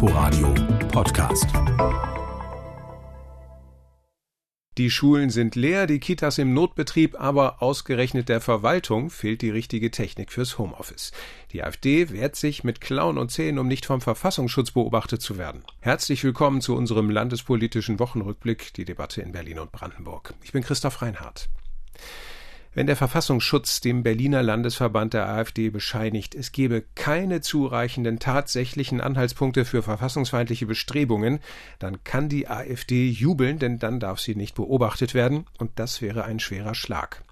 Inforadio Podcast. Die Schulen sind leer, die Kitas im Notbetrieb, aber ausgerechnet der Verwaltung fehlt die richtige Technik fürs Homeoffice. Die AfD wehrt sich mit Klauen und Zähnen, um nicht vom Verfassungsschutz beobachtet zu werden. Herzlich willkommen zu unserem landespolitischen Wochenrückblick, die Debatte in Berlin und Brandenburg. Ich bin Christoph Reinhardt. Wenn der Verfassungsschutz dem Berliner Landesverband der AfD bescheinigt, es gebe keine zureichenden tatsächlichen Anhaltspunkte für verfassungsfeindliche Bestrebungen, dann kann die AfD jubeln, denn dann darf sie nicht beobachtet werden, und das wäre ein schwerer Schlag.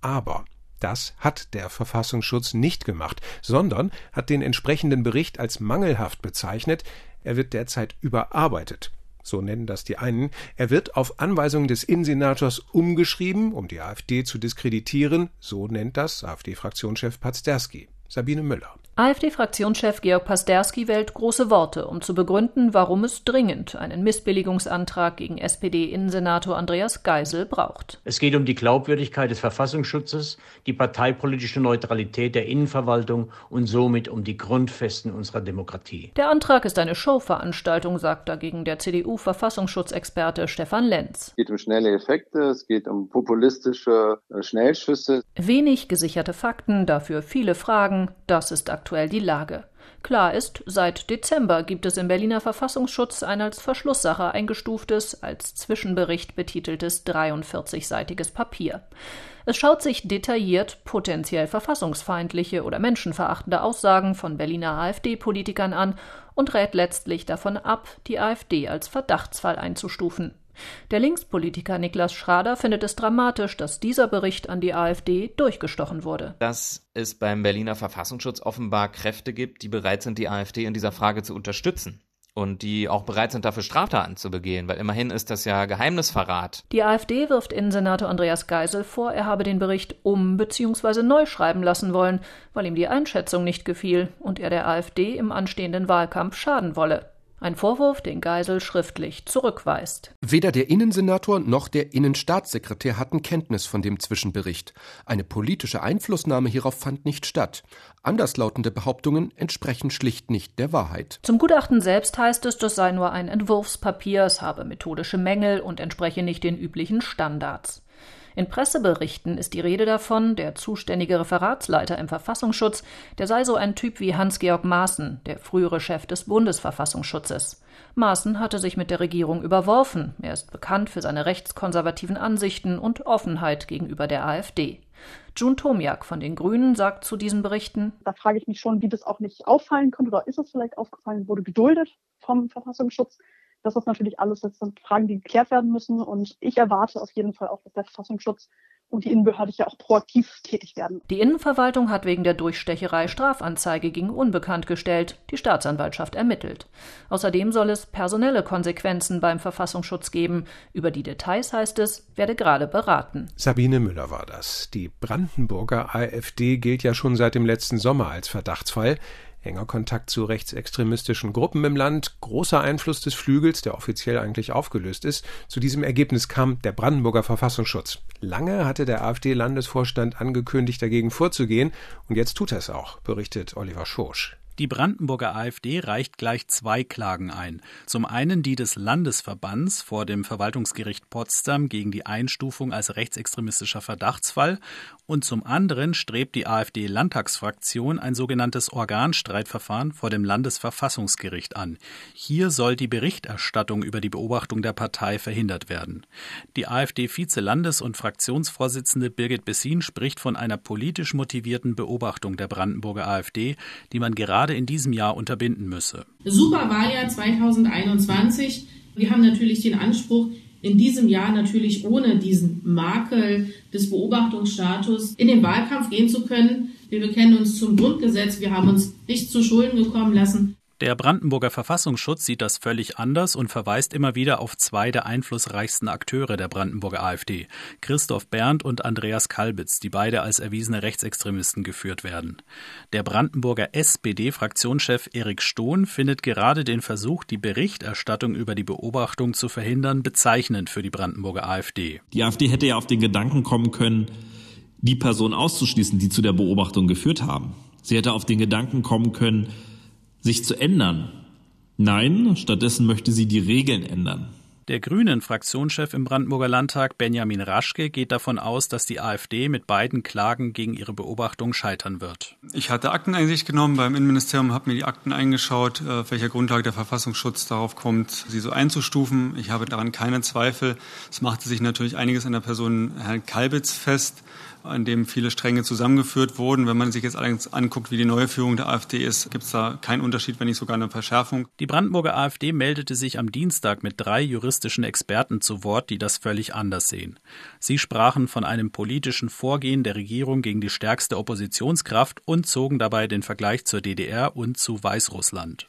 Aber das hat der Verfassungsschutz nicht gemacht, sondern hat den entsprechenden Bericht als mangelhaft bezeichnet, er wird derzeit überarbeitet so nennen das die einen. Er wird auf Anweisung des Innensenators umgeschrieben, um die AfD zu diskreditieren, so nennt das AfD-Fraktionschef Pazderski. Sabine Müller. AfD-Fraktionschef Georg Pasterski wählt große Worte, um zu begründen, warum es dringend einen Missbilligungsantrag gegen SPD-Innensenator Andreas Geisel braucht. Es geht um die Glaubwürdigkeit des Verfassungsschutzes, die parteipolitische Neutralität der Innenverwaltung und somit um die Grundfesten unserer Demokratie. Der Antrag ist eine Showveranstaltung, sagt dagegen der CDU-Verfassungsschutzexperte Stefan Lenz. Es geht um schnelle Effekte, es geht um populistische äh, Schnellschüsse. Wenig gesicherte Fakten, dafür viele Fragen, das ist aktuell aktuell die Lage. Klar ist, seit Dezember gibt es im Berliner Verfassungsschutz ein als Verschlusssache eingestuftes, als Zwischenbericht betiteltes 43-seitiges Papier. Es schaut sich detailliert potenziell verfassungsfeindliche oder menschenverachtende Aussagen von Berliner AfD-Politikern an und rät letztlich davon ab, die AfD als Verdachtsfall einzustufen. Der Linkspolitiker Niklas Schrader findet es dramatisch, dass dieser Bericht an die AfD durchgestochen wurde. Dass es beim Berliner Verfassungsschutz offenbar Kräfte gibt, die bereit sind, die AfD in dieser Frage zu unterstützen und die auch bereit sind, dafür Straftaten zu begehen, weil immerhin ist das ja Geheimnisverrat. Die AfD wirft Innensenator Andreas Geisel vor, er habe den Bericht um- bzw. neu schreiben lassen wollen, weil ihm die Einschätzung nicht gefiel und er der AfD im anstehenden Wahlkampf schaden wolle. Ein Vorwurf, den Geisel schriftlich zurückweist. Weder der Innensenator noch der Innenstaatssekretär hatten Kenntnis von dem Zwischenbericht. Eine politische Einflussnahme hierauf fand nicht statt. Anderslautende Behauptungen entsprechen schlicht nicht der Wahrheit. Zum Gutachten selbst heißt es, das sei nur ein Entwurfspapier, es habe methodische Mängel und entspreche nicht den üblichen Standards. In Presseberichten ist die Rede davon, der zuständige Referatsleiter im Verfassungsschutz, der sei so ein Typ wie Hans-Georg Maaßen, der frühere Chef des Bundesverfassungsschutzes. Maaßen hatte sich mit der Regierung überworfen. Er ist bekannt für seine rechtskonservativen Ansichten und Offenheit gegenüber der AfD. June Tomiak von den Grünen sagt zu diesen Berichten: Da frage ich mich schon, wie das auch nicht auffallen konnte oder ist es vielleicht aufgefallen, wurde geduldet vom Verfassungsschutz. Das ist natürlich alles jetzt sind Fragen, die geklärt werden müssen. Und ich erwarte auf jeden Fall auch, dass der Verfassungsschutz und die Innenbehörde ja auch proaktiv tätig werden. Die Innenverwaltung hat wegen der Durchstecherei Strafanzeige gegen Unbekannt gestellt, die Staatsanwaltschaft ermittelt. Außerdem soll es personelle Konsequenzen beim Verfassungsschutz geben. Über die Details heißt es, werde gerade beraten. Sabine Müller war das. Die Brandenburger AfD gilt ja schon seit dem letzten Sommer als Verdachtsfall enger Kontakt zu rechtsextremistischen Gruppen im Land, großer Einfluss des Flügels, der offiziell eigentlich aufgelöst ist. Zu diesem Ergebnis kam der Brandenburger Verfassungsschutz. Lange hatte der AfD-Landesvorstand angekündigt, dagegen vorzugehen, und jetzt tut er es auch, berichtet Oliver Schorsch. Die Brandenburger AfD reicht gleich zwei Klagen ein. Zum einen die des Landesverbands vor dem Verwaltungsgericht Potsdam gegen die Einstufung als rechtsextremistischer Verdachtsfall und zum anderen strebt die AfD-Landtagsfraktion ein sogenanntes Organstreitverfahren vor dem Landesverfassungsgericht an. Hier soll die Berichterstattung über die Beobachtung der Partei verhindert werden. Die AfD-Vize-Landes- und Fraktionsvorsitzende Birgit Bessin spricht von einer politisch motivierten Beobachtung der Brandenburger AfD, die man gerade gerade in diesem Jahr unterbinden müsse. Super Wahljahr 2021. Wir haben natürlich den Anspruch, in diesem Jahr natürlich ohne diesen Makel des Beobachtungsstatus in den Wahlkampf gehen zu können. Wir bekennen uns zum Grundgesetz. Wir haben uns nicht zu Schulden gekommen lassen. Der Brandenburger Verfassungsschutz sieht das völlig anders und verweist immer wieder auf zwei der einflussreichsten Akteure der Brandenburger AfD, Christoph Berndt und Andreas Kalbitz, die beide als erwiesene Rechtsextremisten geführt werden. Der Brandenburger SPD-Fraktionschef Erik Stohn findet gerade den Versuch, die Berichterstattung über die Beobachtung zu verhindern, bezeichnend für die Brandenburger AfD. Die AfD hätte ja auf den Gedanken kommen können, die Personen auszuschließen, die zu der Beobachtung geführt haben. Sie hätte auf den Gedanken kommen können, sich zu ändern Nein, stattdessen möchte sie die Regeln ändern. Der grünen Fraktionschef im Brandenburger Landtag, Benjamin Raschke, geht davon aus, dass die AfD mit beiden Klagen gegen ihre Beobachtung scheitern wird. Ich hatte Akteneinsicht genommen beim Innenministerium, habe mir die Akten eingeschaut, äh, auf welcher Grundlage der Verfassungsschutz darauf kommt, sie so einzustufen. Ich habe daran keine Zweifel. Es machte sich natürlich einiges an der Person Herrn Kalbitz fest an dem viele Stränge zusammengeführt wurden. Wenn man sich jetzt allerdings anguckt, wie die neue Führung der AfD ist, gibt es da keinen Unterschied, wenn nicht sogar eine Verschärfung. Die Brandenburger AfD meldete sich am Dienstag mit drei juristischen Experten zu Wort, die das völlig anders sehen. Sie sprachen von einem politischen Vorgehen der Regierung gegen die stärkste Oppositionskraft und zogen dabei den Vergleich zur DDR und zu Weißrussland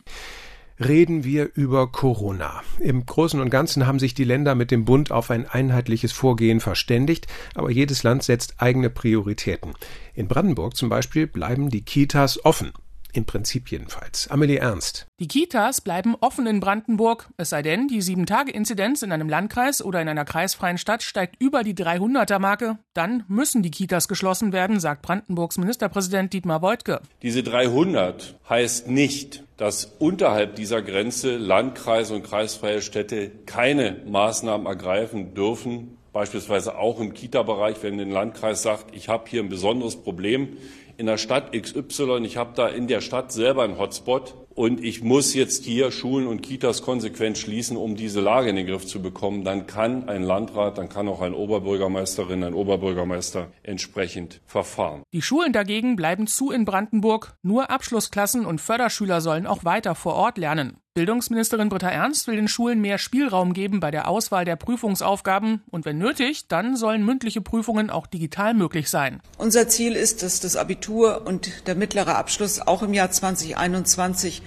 reden wir über Corona. Im Großen und Ganzen haben sich die Länder mit dem Bund auf ein einheitliches Vorgehen verständigt, aber jedes Land setzt eigene Prioritäten. In Brandenburg zum Beispiel bleiben die Kitas offen. Im Prinzip jedenfalls. Amelie Ernst. Die Kitas bleiben offen in Brandenburg, es sei denn, die 7-Tage-Inzidenz in einem Landkreis oder in einer kreisfreien Stadt steigt über die 300er-Marke. Dann müssen die Kitas geschlossen werden, sagt Brandenburgs Ministerpräsident Dietmar Woidke. Diese 300 heißt nicht, dass unterhalb dieser Grenze Landkreise und kreisfreie Städte keine Maßnahmen ergreifen dürfen, beispielsweise auch im Kita-Bereich, wenn ein Landkreis sagt, ich habe hier ein besonderes Problem in der Stadt XY, ich habe da in der Stadt selber einen Hotspot und ich muss jetzt hier Schulen und Kitas konsequent schließen, um diese Lage in den Griff zu bekommen, dann kann ein Landrat, dann kann auch ein Oberbürgermeisterin, ein Oberbürgermeister entsprechend verfahren. Die Schulen dagegen bleiben zu in Brandenburg. Nur Abschlussklassen und Förderschüler sollen auch weiter vor Ort lernen. Bildungsministerin Britta Ernst will den Schulen mehr Spielraum geben bei der Auswahl der Prüfungsaufgaben und wenn nötig, dann sollen mündliche Prüfungen auch digital möglich sein. Unser Ziel ist, dass das Abitur und der mittlere Abschluss auch im Jahr 2021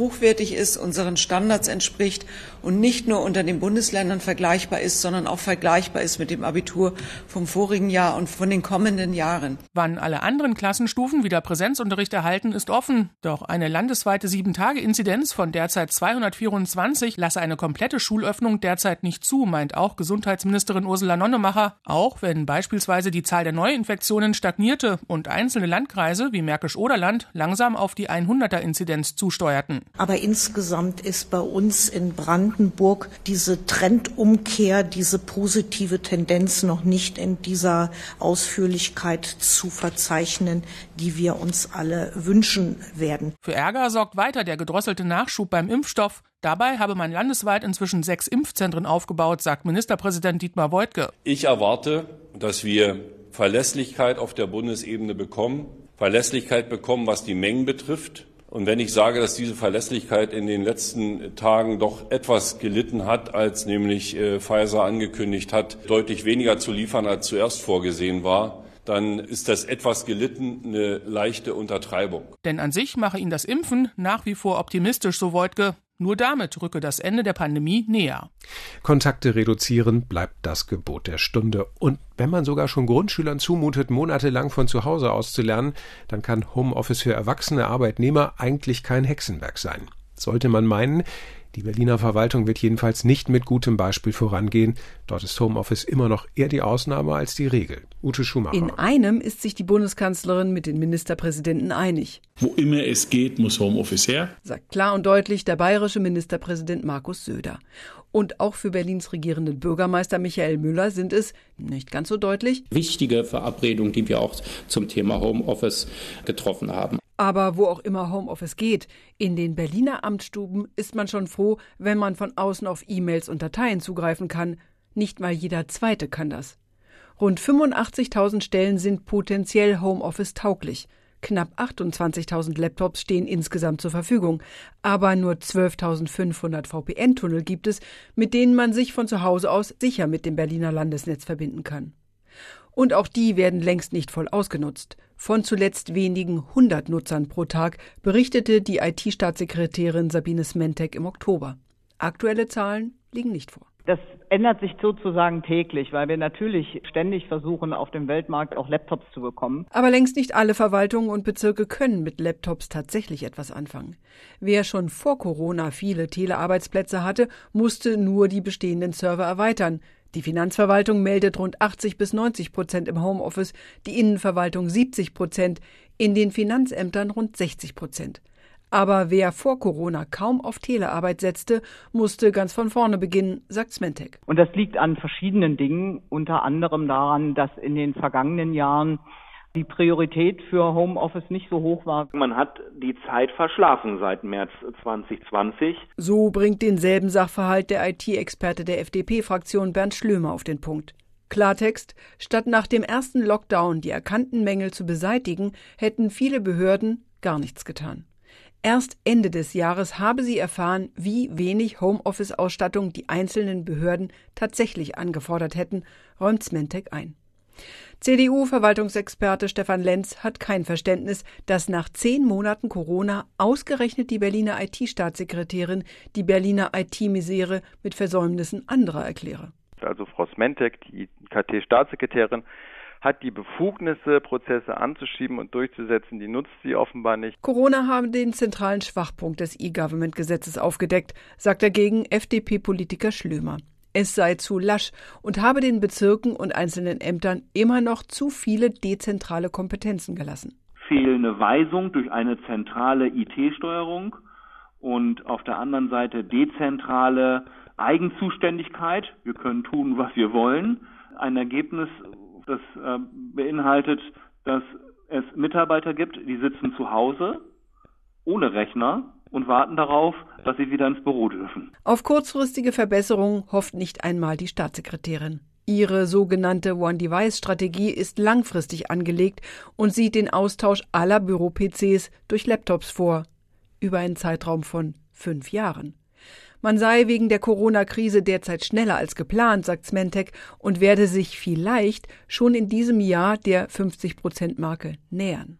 hochwertig ist, unseren Standards entspricht und nicht nur unter den Bundesländern vergleichbar ist, sondern auch vergleichbar ist mit dem Abitur vom vorigen Jahr und von den kommenden Jahren. Wann alle anderen Klassenstufen wieder Präsenzunterricht erhalten, ist offen. Doch eine landesweite Sieben-Tage-Inzidenz von derzeit 224 lasse eine komplette Schulöffnung derzeit nicht zu, meint auch Gesundheitsministerin Ursula Nonnemacher. Auch wenn beispielsweise die Zahl der Neuinfektionen stagnierte und einzelne Landkreise wie Märkisch-Oderland langsam auf die 100er-Inzidenz zusteuerten. Aber insgesamt ist bei uns in Brandenburg diese Trendumkehr, diese positive Tendenz noch nicht in dieser Ausführlichkeit zu verzeichnen, die wir uns alle wünschen werden. Für Ärger sorgt weiter der gedrosselte Nachschub beim Impfstoff. Dabei habe man landesweit inzwischen sechs Impfzentren aufgebaut, sagt Ministerpräsident Dietmar Woidke. Ich erwarte, dass wir Verlässlichkeit auf der Bundesebene bekommen, Verlässlichkeit bekommen, was die Mengen betrifft, und wenn ich sage, dass diese Verlässlichkeit in den letzten Tagen doch etwas gelitten hat, als nämlich äh, Pfizer angekündigt hat, deutlich weniger zu liefern, als zuerst vorgesehen war, dann ist das etwas gelitten eine leichte Untertreibung. Denn an sich mache ihn das Impfen nach wie vor optimistisch, so Wojtke. Nur damit rücke das Ende der Pandemie näher. Kontakte reduzieren bleibt das Gebot der Stunde. Und wenn man sogar schon Grundschülern zumutet, monatelang von zu Hause aus zu lernen, dann kann Homeoffice für erwachsene Arbeitnehmer eigentlich kein Hexenwerk sein. Sollte man meinen, die Berliner Verwaltung wird jedenfalls nicht mit gutem Beispiel vorangehen. Dort ist Homeoffice immer noch eher die Ausnahme als die Regel. Ute Schumacher. In einem ist sich die Bundeskanzlerin mit den Ministerpräsidenten einig. Wo immer es geht, muss Homeoffice her, sagt klar und deutlich der bayerische Ministerpräsident Markus Söder. Und auch für Berlins regierenden Bürgermeister Michael Müller sind es, nicht ganz so deutlich, wichtige Verabredungen, die wir auch zum Thema Homeoffice getroffen haben. Aber wo auch immer Homeoffice geht, in den Berliner Amtsstuben ist man schon froh, wenn man von außen auf E-Mails und Dateien zugreifen kann. Nicht mal jeder Zweite kann das. Rund 85.000 Stellen sind potenziell Homeoffice tauglich. Knapp 28.000 Laptops stehen insgesamt zur Verfügung, aber nur 12.500 VPN-Tunnel gibt es, mit denen man sich von zu Hause aus sicher mit dem Berliner Landesnetz verbinden kann. Und auch die werden längst nicht voll ausgenutzt. Von zuletzt wenigen hundert Nutzern pro Tag berichtete die IT-Staatssekretärin Sabine Smentek im Oktober. Aktuelle Zahlen liegen nicht vor. Das ändert sich sozusagen täglich, weil wir natürlich ständig versuchen, auf dem Weltmarkt auch Laptops zu bekommen. Aber längst nicht alle Verwaltungen und Bezirke können mit Laptops tatsächlich etwas anfangen. Wer schon vor Corona viele Telearbeitsplätze hatte, musste nur die bestehenden Server erweitern. Die Finanzverwaltung meldet rund 80 bis 90 Prozent im Homeoffice, die Innenverwaltung 70 Prozent, in den Finanzämtern rund 60 Prozent. Aber wer vor Corona kaum auf Telearbeit setzte, musste ganz von vorne beginnen, sagt Smentek. Und das liegt an verschiedenen Dingen, unter anderem daran, dass in den vergangenen Jahren die Priorität für Homeoffice nicht so hoch war. Man hat die Zeit verschlafen seit März 2020. So bringt denselben Sachverhalt der IT-Experte der FDP-Fraktion Bernd Schlömer auf den Punkt. Klartext, statt nach dem ersten Lockdown die erkannten Mängel zu beseitigen, hätten viele Behörden gar nichts getan. Erst Ende des Jahres habe sie erfahren, wie wenig Homeoffice-Ausstattung die einzelnen Behörden tatsächlich angefordert hätten, räumt Smentek ein. CDU-Verwaltungsexperte Stefan Lenz hat kein Verständnis, dass nach zehn Monaten Corona ausgerechnet die Berliner IT-Staatssekretärin die Berliner IT-Misere mit Versäumnissen anderer erkläre. Also Frau Smentek, die KT-Staatssekretärin, hat die Befugnisse, Prozesse anzuschieben und durchzusetzen, die nutzt sie offenbar nicht. Corona habe den zentralen Schwachpunkt des E-Government-Gesetzes aufgedeckt, sagt dagegen FDP-Politiker Schlömer. Es sei zu lasch und habe den Bezirken und einzelnen Ämtern immer noch zu viele dezentrale Kompetenzen gelassen. Fehlende Weisung durch eine zentrale IT-Steuerung und auf der anderen Seite dezentrale Eigenzuständigkeit. Wir können tun, was wir wollen. Ein Ergebnis, das äh, beinhaltet, dass es Mitarbeiter gibt, die sitzen zu Hause ohne Rechner und warten darauf, dass sie wieder ins Büro dürfen. Auf kurzfristige Verbesserungen hofft nicht einmal die Staatssekretärin. Ihre sogenannte One-Device-Strategie ist langfristig angelegt und sieht den Austausch aller Büro-PCs durch Laptops vor, über einen Zeitraum von fünf Jahren. Man sei wegen der Corona-Krise derzeit schneller als geplant, sagt Smentek, und werde sich vielleicht schon in diesem Jahr der 50-Prozent-Marke nähern.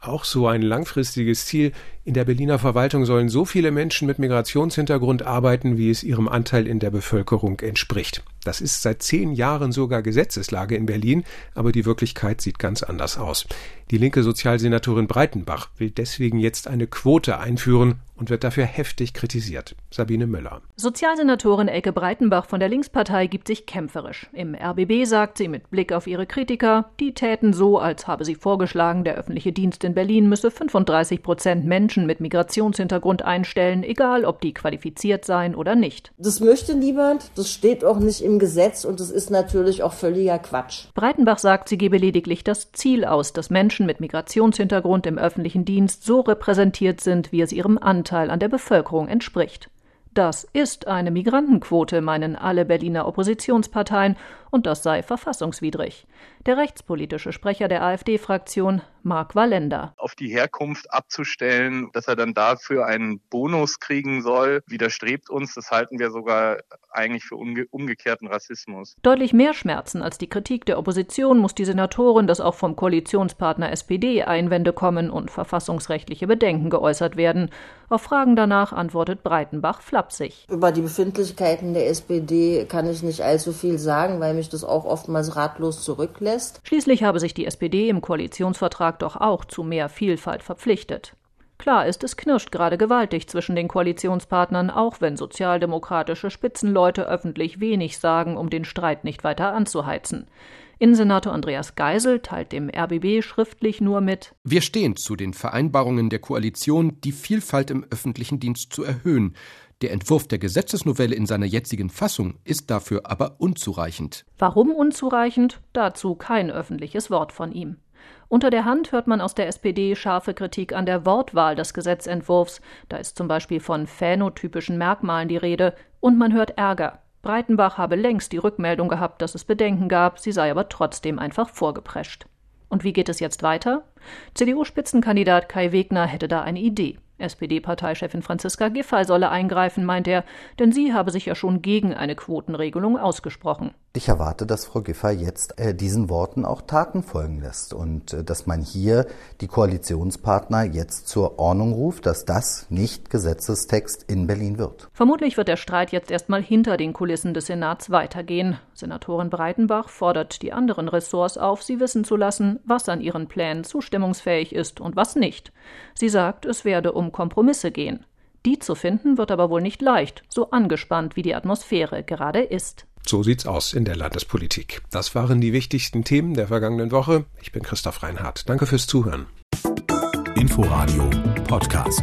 Auch so ein langfristiges Ziel. In der Berliner Verwaltung sollen so viele Menschen mit Migrationshintergrund arbeiten, wie es ihrem Anteil in der Bevölkerung entspricht. Das ist seit zehn Jahren sogar Gesetzeslage in Berlin, aber die Wirklichkeit sieht ganz anders aus. Die linke Sozialsenatorin Breitenbach will deswegen jetzt eine Quote einführen und wird dafür heftig kritisiert. Sabine Müller. Sozialsenatorin Elke Breitenbach von der Linkspartei gibt sich kämpferisch. Im RBB sagt sie mit Blick auf ihre Kritiker, die täten so, als habe sie vorgeschlagen, der öffentliche Dienst in Berlin müsse 35 Prozent Menschen mit Migrationshintergrund einstellen, egal ob die qualifiziert seien oder nicht. Das möchte niemand, das steht auch nicht im Gesetz und das ist natürlich auch völliger Quatsch. Breitenbach sagt, sie gebe lediglich das Ziel aus, dass Menschen mit Migrationshintergrund im öffentlichen Dienst so repräsentiert sind, wie es ihrem Anteil an der Bevölkerung entspricht. Das ist eine Migrantenquote, meinen alle Berliner Oppositionsparteien, und das sei verfassungswidrig. Der rechtspolitische Sprecher der AfD-Fraktion, Mark Wallender. Auf die Herkunft abzustellen, dass er dann dafür einen Bonus kriegen soll, widerstrebt uns. Das halten wir sogar eigentlich für umge umgekehrten Rassismus. Deutlich mehr Schmerzen als die Kritik der Opposition muss die Senatorin, dass auch vom Koalitionspartner SPD Einwände kommen und verfassungsrechtliche Bedenken geäußert werden. Auf Fragen danach antwortet Breitenbach flapsig. Über die Befindlichkeiten der SPD kann ich nicht allzu viel sagen, weil mich das auch oftmals ratlos zurücklässt. Schließlich habe sich die SPD im Koalitionsvertrag doch auch zu mehr Vielfalt verpflichtet. Klar ist, es knirscht gerade gewaltig zwischen den Koalitionspartnern, auch wenn sozialdemokratische Spitzenleute öffentlich wenig sagen, um den Streit nicht weiter anzuheizen. Innensenator Andreas Geisel teilt dem RBB schriftlich nur mit Wir stehen zu den Vereinbarungen der Koalition, die Vielfalt im öffentlichen Dienst zu erhöhen. Der Entwurf der Gesetzesnovelle in seiner jetzigen Fassung ist dafür aber unzureichend. Warum unzureichend? Dazu kein öffentliches Wort von ihm. Unter der Hand hört man aus der SPD scharfe Kritik an der Wortwahl des Gesetzentwurfs. Da ist zum Beispiel von phänotypischen Merkmalen die Rede. Und man hört Ärger. Breitenbach habe längst die Rückmeldung gehabt, dass es Bedenken gab, sie sei aber trotzdem einfach vorgeprescht. Und wie geht es jetzt weiter? CDU-Spitzenkandidat Kai Wegner hätte da eine Idee. SPD-Parteichefin Franziska Giffey solle eingreifen, meint er, denn sie habe sich ja schon gegen eine Quotenregelung ausgesprochen. Ich erwarte, dass Frau Giffey jetzt äh, diesen Worten auch Taten folgen lässt und äh, dass man hier die Koalitionspartner jetzt zur Ordnung ruft, dass das nicht Gesetzestext in Berlin wird. Vermutlich wird der Streit jetzt erstmal hinter den Kulissen des Senats weitergehen. Senatorin Breitenbach fordert die anderen Ressorts auf, sie wissen zu lassen, was an ihren Plänen zustimmungsfähig ist und was nicht. Sie sagt, es werde um Kompromisse gehen. Die zu finden wird aber wohl nicht leicht, so angespannt wie die Atmosphäre gerade ist. So sieht's aus in der Landespolitik. Das waren die wichtigsten Themen der vergangenen Woche. Ich bin Christoph Reinhardt. Danke fürs Zuhören. Inforadio Podcast.